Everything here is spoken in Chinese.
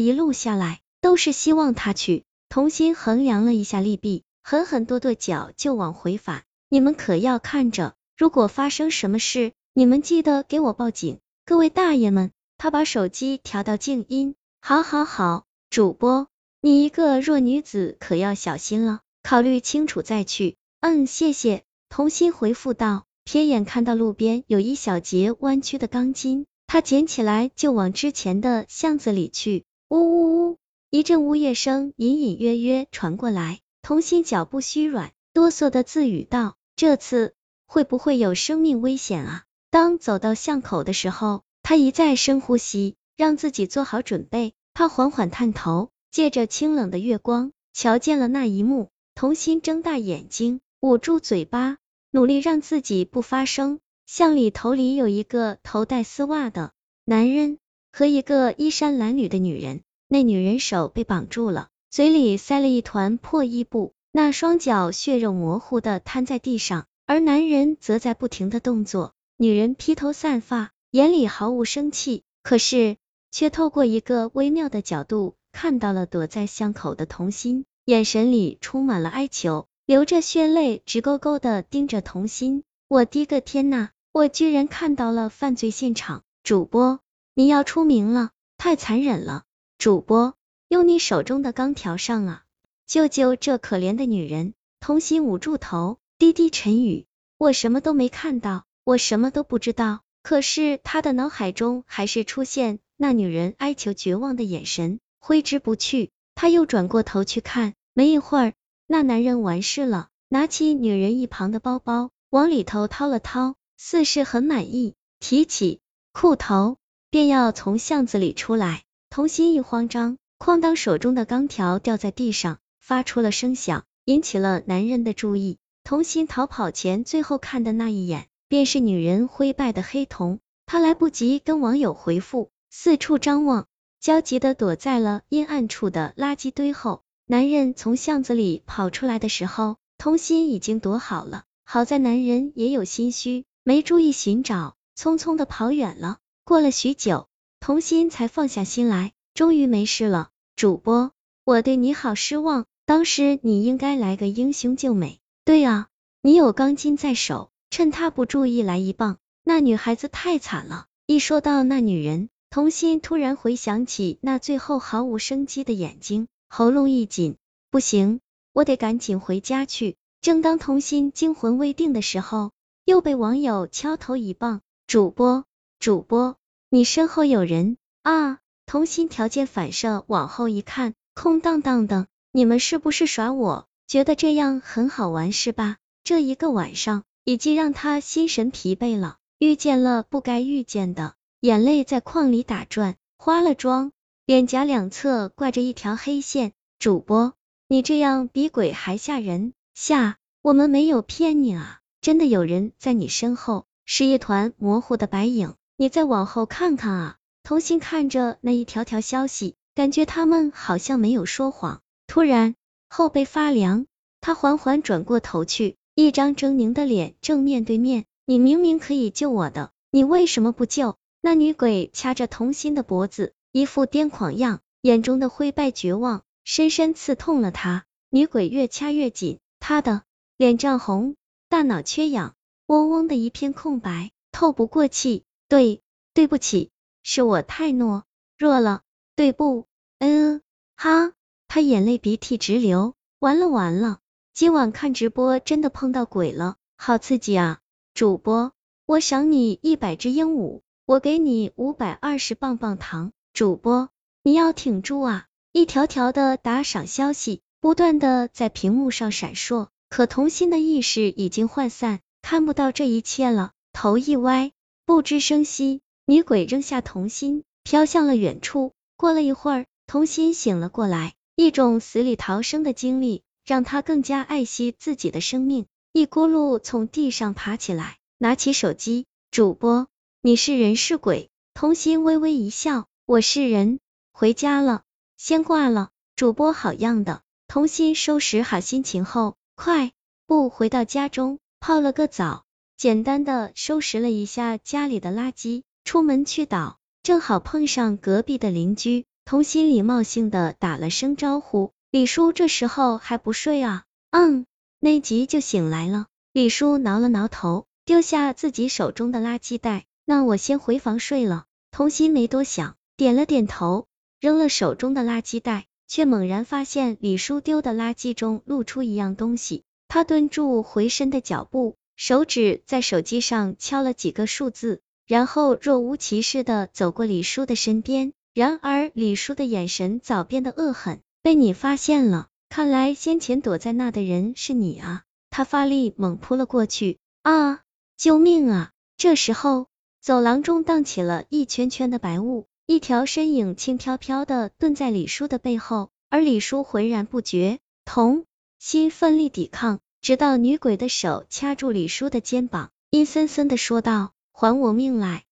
一路下来都是希望他去。童心衡量了一下利弊，狠狠跺跺脚就往回返。你们可要看着，如果发生什么事，你们记得给我报警。各位大爷们，他把手机调到静音。好，好，好，主播，你一个弱女子可要小心了，考虑清楚再去。嗯，谢谢。童心回复道，瞥眼看到路边有一小节弯曲的钢筋，他捡起来就往之前的巷子里去。呜呜呜，一阵呜咽声隐隐约约传过来，童心脚步虚软，哆嗦的自语道：“这次会不会有生命危险啊？”当走到巷口的时候，他一再深呼吸，让自己做好准备。他缓缓探头，借着清冷的月光，瞧见了那一幕。童心睁大眼睛，捂住嘴巴。努力让自己不发声。巷里头里有一个头戴丝袜的男人和一个衣衫褴褛的女人。那女人手被绑住了，嘴里塞了一团破衣布，那双脚血肉模糊的瘫在地上，而男人则在不停的动作。女人披头散发，眼里毫无生气，可是却透过一个微妙的角度看到了躲在巷口的童心，眼神里充满了哀求。流着血泪，直勾勾的盯着童心。我滴个天呐，我居然看到了犯罪现场！主播，你要出名了，太残忍了！主播，用你手中的钢条上啊，救救这可怜的女人！童心捂住头，低低沉语：我什么都没看到，我什么都不知道。可是他的脑海中还是出现那女人哀求绝望的眼神，挥之不去。他又转过头去看，没一会儿。那男人完事了，拿起女人一旁的包包，往里头掏了掏，似是很满意，提起裤头，便要从巷子里出来。童心一慌张，哐当，手中的钢条掉在地上，发出了声响，引起了男人的注意。童心逃跑前最后看的那一眼，便是女人灰败的黑瞳。他来不及跟网友回复，四处张望，焦急的躲在了阴暗处的垃圾堆后。男人从巷子里跑出来的时候，童心已经躲好了。好在男人也有心虚，没注意寻找，匆匆的跑远了。过了许久，童心才放下心来，终于没事了。主播，我对你好失望，当时你应该来个英雄救美。对啊，你有钢筋在手，趁他不注意来一棒。那女孩子太惨了。一说到那女人，童心突然回想起那最后毫无生机的眼睛。喉咙一紧，不行，我得赶紧回家去。正当童心惊魂未定的时候，又被网友敲头一棒。主播，主播，你身后有人啊！童心条件反射往后一看，空荡荡的。你们是不是耍我？觉得这样很好玩是吧？这一个晚上已经让他心神疲惫了，遇见了不该遇见的，眼泪在眶里打转，花了妆。脸颊两侧挂着一条黑线，主播，你这样比鬼还吓人，吓，我们没有骗你啊，真的有人在你身后，是一团模糊的白影，你再往后看看啊。童心看着那一条条消息，感觉他们好像没有说谎，突然后背发凉，他缓缓转过头去，一张狰狞的脸正面对面，你明明可以救我的，你为什么不救？那女鬼掐着童心的脖子。一副癫狂样，眼中的灰败绝望，深深刺痛了他。女鬼越掐越紧，他的脸涨红，大脑缺氧，嗡嗡的一片空白，透不过气。对，对不起，是我太懦弱了，对不？嗯，哈，他眼泪鼻涕直流。完了完了，今晚看直播真的碰到鬼了，好刺激啊！主播，我赏你一百只鹦鹉，我给你五百二十棒棒糖。主播，你要挺住啊！一条条的打赏消息不断的在屏幕上闪烁，可童心的意识已经涣散，看不到这一切了。头一歪，不知声息，女鬼扔下童心，飘向了远处。过了一会儿，童心醒了过来，一种死里逃生的经历让他更加爱惜自己的生命，一咕噜从地上爬起来，拿起手机，主播，你是人是鬼？童心微微一笑。我是人，回家了，先挂了。主播好样的。童心收拾好心情后，快步回到家中，泡了个澡，简单的收拾了一下家里的垃圾，出门去倒，正好碰上隔壁的邻居。童心礼貌性的打了声招呼。李叔这时候还不睡啊？嗯，那急就醒来了。李叔挠了挠头，丢下自己手中的垃圾袋。那我先回房睡了。童心没多想，点了点头，扔了手中的垃圾袋，却猛然发现李叔丢的垃圾中露出一样东西。他顿住回身的脚步，手指在手机上敲了几个数字。然后若无其事的走过李叔的身边，然而李叔的眼神早变得恶狠，被你发现了，看来先前躲在那的人是你啊！他发力猛扑了过去，啊！救命啊！这时候，走廊中荡起了一圈圈的白雾，一条身影轻飘飘的蹲在李叔的背后，而李叔浑然不觉，同心奋力抵抗，直到女鬼的手掐住李叔的肩膀，阴森森的说道。还我命来！